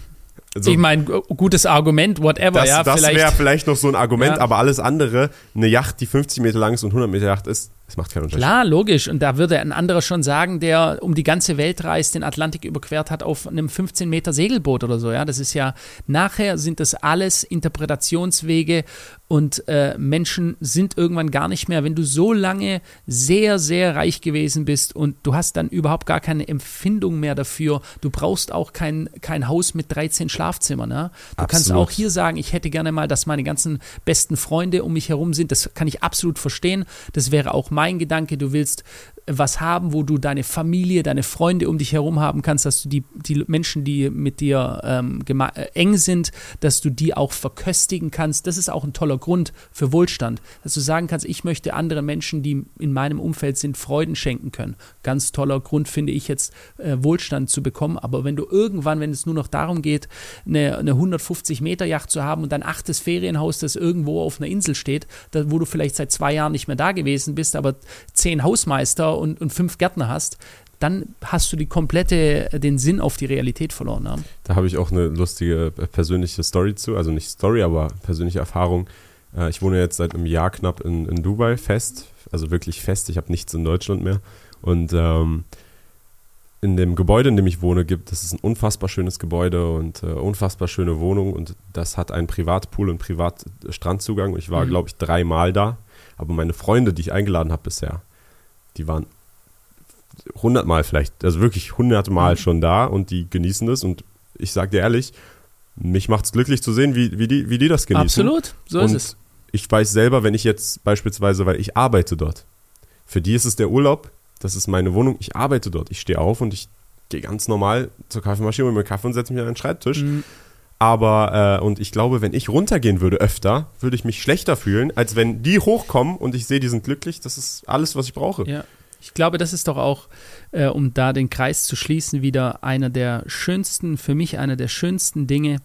Also, ich meine, gutes Argument, whatever, das, ja. Das wäre vielleicht noch so ein Argument, ja. aber alles andere, eine Yacht, die 50 Meter lang ist und 100 Meter Yacht ist, Das macht keinen Unterschied. Klar, logisch. Und da würde ein anderer schon sagen, der um die ganze Welt reist, den Atlantik überquert hat auf einem 15 Meter Segelboot oder so. Ja, das ist ja, nachher sind das alles Interpretationswege und äh, Menschen sind irgendwann gar nicht mehr, wenn du so lange sehr, sehr reich gewesen bist und du hast dann überhaupt gar keine Empfindung mehr dafür. Du brauchst auch kein, kein Haus mit 13 Schlafzimmern. Ja? Du absolut. kannst auch hier sagen, ich hätte gerne mal, dass meine ganzen besten Freunde um mich herum sind. Das kann ich absolut verstehen. Das wäre auch mein Gedanke. Du willst was haben, wo du deine Familie, deine Freunde um dich herum haben kannst, dass du die, die Menschen, die mit dir ähm, äh, eng sind, dass du die auch verköstigen kannst. Das ist auch ein toller Grund für Wohlstand, dass du sagen kannst, ich möchte anderen Menschen, die in meinem Umfeld sind, Freuden schenken können. Ganz toller Grund finde ich jetzt, äh, Wohlstand zu bekommen. Aber wenn du irgendwann, wenn es nur noch darum geht, eine, eine 150 Meter Yacht zu haben und dein achtes Ferienhaus, das irgendwo auf einer Insel steht, da, wo du vielleicht seit zwei Jahren nicht mehr da gewesen bist, aber zehn Hausmeister und, und fünf Gärtner hast, dann hast du die komplette, den Sinn auf die Realität verloren. Ne? Da habe ich auch eine lustige äh, persönliche Story zu, also nicht Story, aber persönliche Erfahrung. Äh, ich wohne jetzt seit einem Jahr knapp in, in Dubai fest, also wirklich fest. Ich habe nichts in Deutschland mehr. Und ähm, in dem Gebäude, in dem ich wohne, gibt es ein unfassbar schönes Gebäude und äh, unfassbar schöne Wohnung und das hat einen Privatpool und Privatstrandzugang. Ich war, mhm. glaube ich, dreimal da. Aber meine Freunde, die ich eingeladen habe bisher, die waren hundertmal vielleicht, also wirklich hundertmal mhm. schon da und die genießen das und ich sage dir ehrlich, mich macht es glücklich zu sehen, wie, wie, die, wie die das genießen. Absolut, so und ist es. Ich weiß selber, wenn ich jetzt beispielsweise, weil ich arbeite dort, für die ist es der Urlaub, das ist meine Wohnung, ich arbeite dort, ich stehe auf und ich gehe ganz normal zur Kaffeemaschine, hole mir Kaffee und setze mich an den Schreibtisch. Mhm. Aber, äh, und ich glaube, wenn ich runtergehen würde öfter, würde ich mich schlechter fühlen, als wenn die hochkommen und ich sehe, die sind glücklich. Das ist alles, was ich brauche. Ja. Ich glaube, das ist doch auch, äh, um da den Kreis zu schließen, wieder einer der schönsten, für mich einer der schönsten Dinge.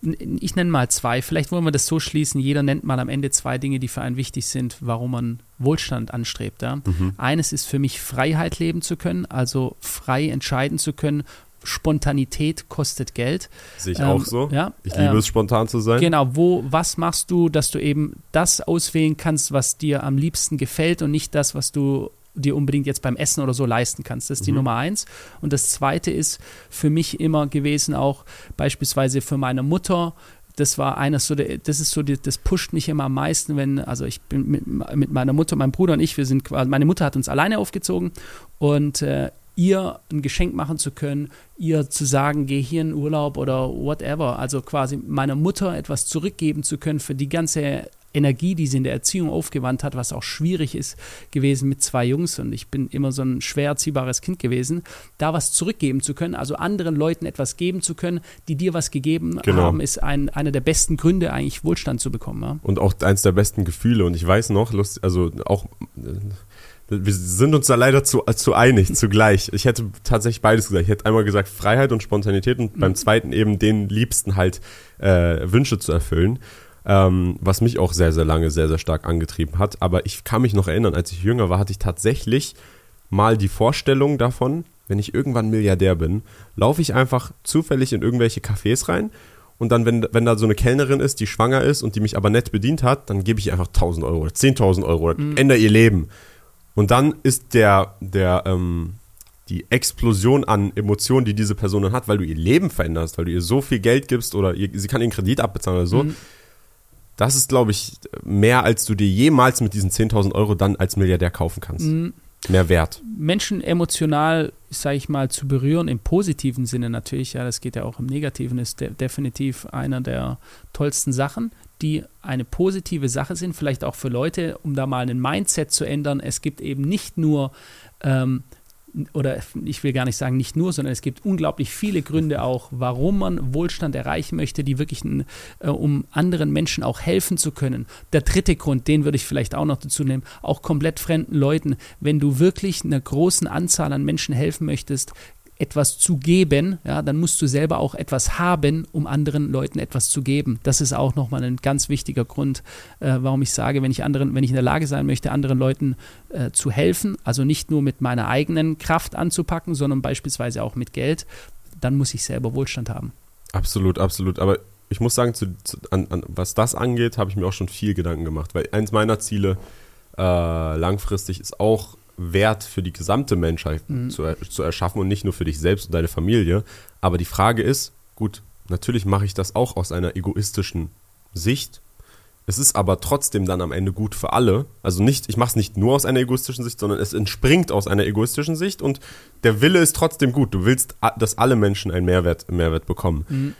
Ich nenne mal zwei. Vielleicht wollen wir das so schließen. Jeder nennt mal am Ende zwei Dinge, die für einen wichtig sind, warum man Wohlstand anstrebt. Ja? Mhm. Eines ist für mich Freiheit leben zu können, also frei entscheiden zu können, Spontanität kostet Geld. Sehe ich ähm, auch so. Ja, ich liebe ähm, es, spontan zu sein. Genau, wo, was machst du, dass du eben das auswählen kannst, was dir am liebsten gefällt und nicht das, was du dir unbedingt jetzt beim Essen oder so leisten kannst. Das ist die mhm. Nummer eins. Und das zweite ist für mich immer gewesen, auch beispielsweise für meine Mutter, das war eines so, das ist so, das pusht mich immer am meisten, wenn, also ich bin mit, mit meiner Mutter, meinem Bruder und ich, wir sind quasi, meine Mutter hat uns alleine aufgezogen und äh, ihr ein Geschenk machen zu können, ihr zu sagen, geh hier in Urlaub oder whatever, also quasi meiner Mutter etwas zurückgeben zu können für die ganze Energie, die sie in der Erziehung aufgewandt hat, was auch schwierig ist gewesen mit zwei Jungs und ich bin immer so ein schwer erziehbares Kind gewesen, da was zurückgeben zu können, also anderen Leuten etwas geben zu können, die dir was gegeben genau. haben, ist ein, einer der besten Gründe, eigentlich Wohlstand zu bekommen. Ja? Und auch eins der besten Gefühle und ich weiß noch, Lust, also auch wir sind uns da leider zu, zu einig, zugleich. Ich hätte tatsächlich beides gesagt. Ich hätte einmal gesagt Freiheit und Spontanität und mhm. beim zweiten eben den Liebsten halt äh, Wünsche zu erfüllen ähm, was mich auch sehr, sehr lange sehr, sehr stark angetrieben hat. Aber ich kann mich noch erinnern, als ich jünger war, hatte ich tatsächlich mal die Vorstellung davon, wenn ich irgendwann Milliardär bin, laufe ich einfach zufällig in irgendwelche Cafés rein und dann, wenn, wenn da so eine Kellnerin ist, die schwanger ist und die mich aber nett bedient hat, dann gebe ich einfach 1000 Euro oder 10.000 Euro oder mhm. ändere ihr Leben. Und dann ist der, der, ähm, die Explosion an Emotionen, die diese Person dann hat, weil du ihr Leben veränderst, weil du ihr so viel Geld gibst oder ihr, sie kann ihren Kredit abbezahlen oder so, mhm. Das ist, glaube ich, mehr, als du dir jemals mit diesen 10.000 Euro dann als Milliardär kaufen kannst. Mhm. Mehr Wert. Menschen emotional, sage ich mal, zu berühren, im positiven Sinne natürlich, ja, das geht ja auch im negativen, ist de definitiv einer der tollsten Sachen, die eine positive Sache sind, vielleicht auch für Leute, um da mal ein Mindset zu ändern. Es gibt eben nicht nur ähm, oder ich will gar nicht sagen nicht nur, sondern es gibt unglaublich viele Gründe auch, warum man Wohlstand erreichen möchte, die wirklich, äh, um anderen Menschen auch helfen zu können. Der dritte Grund, den würde ich vielleicht auch noch dazu nehmen, auch komplett fremden Leuten, wenn du wirklich einer großen Anzahl an Menschen helfen möchtest, etwas zu geben, ja, dann musst du selber auch etwas haben, um anderen Leuten etwas zu geben. Das ist auch nochmal ein ganz wichtiger Grund, äh, warum ich sage, wenn ich anderen, wenn ich in der Lage sein möchte, anderen Leuten äh, zu helfen, also nicht nur mit meiner eigenen Kraft anzupacken, sondern beispielsweise auch mit Geld, dann muss ich selber Wohlstand haben. Absolut, absolut. Aber ich muss sagen, zu, zu, an, an, was das angeht, habe ich mir auch schon viel Gedanken gemacht, weil eins meiner Ziele äh, langfristig ist auch Wert für die gesamte Menschheit mhm. zu, zu erschaffen und nicht nur für dich selbst und deine Familie. Aber die Frage ist, gut, natürlich mache ich das auch aus einer egoistischen Sicht. Es ist aber trotzdem dann am Ende gut für alle. Also nicht, ich mache es nicht nur aus einer egoistischen Sicht, sondern es entspringt aus einer egoistischen Sicht und der Wille ist trotzdem gut. Du willst, dass alle Menschen einen Mehrwert, Mehrwert bekommen. Mhm.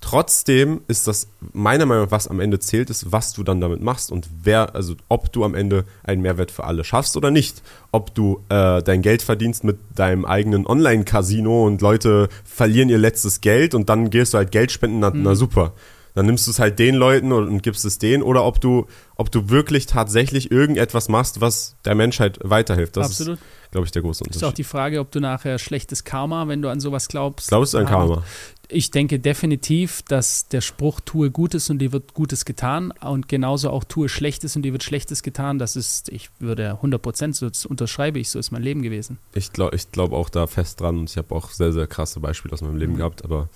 Trotzdem ist das meiner Meinung nach, was am Ende zählt, ist, was du dann damit machst und wer, also ob du am Ende einen Mehrwert für alle schaffst oder nicht. Ob du äh, dein Geld verdienst mit deinem eigenen Online-Casino und Leute verlieren ihr letztes Geld und dann gehst du halt Geld spenden, na, mhm. na super dann nimmst du es halt den Leuten und, und, gibst es denen oder ob du, ob du wirklich tatsächlich irgendetwas machst, was der Menschheit weiterhilft. Das Absolut. ist, glaube ich, der große Unterschied. Ist auch die Frage, ob du nachher schlechtes Karma, wenn du an sowas glaubst. Glaubst du an Karma? Ich denke definitiv, dass der Spruch tue Gutes und dir wird Gutes getan und genauso auch tue Schlechtes und dir wird Schlechtes getan. Das ist, ich würde 100 Prozent, so unterschreibe ich, so ist mein Leben gewesen. Ich glaube ich glaub auch da fest dran und ich habe auch sehr, sehr krasse Beispiele aus meinem Leben mhm. gehabt, aber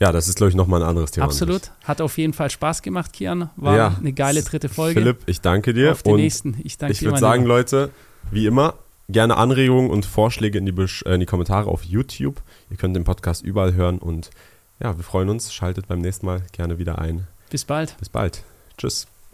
ja, das ist, glaube ich, nochmal ein anderes Thema. Absolut. Hat auf jeden Fall Spaß gemacht, Kian. War ja. eine geile dritte Folge. Philipp, ich danke dir. Auf den nächsten. Ich danke ich dir. Ich würde sagen, Leute, wie immer, gerne Anregungen und Vorschläge in die, äh, in die Kommentare auf YouTube. Ihr könnt den Podcast überall hören und ja, wir freuen uns. Schaltet beim nächsten Mal gerne wieder ein. Bis bald. Bis bald. Tschüss.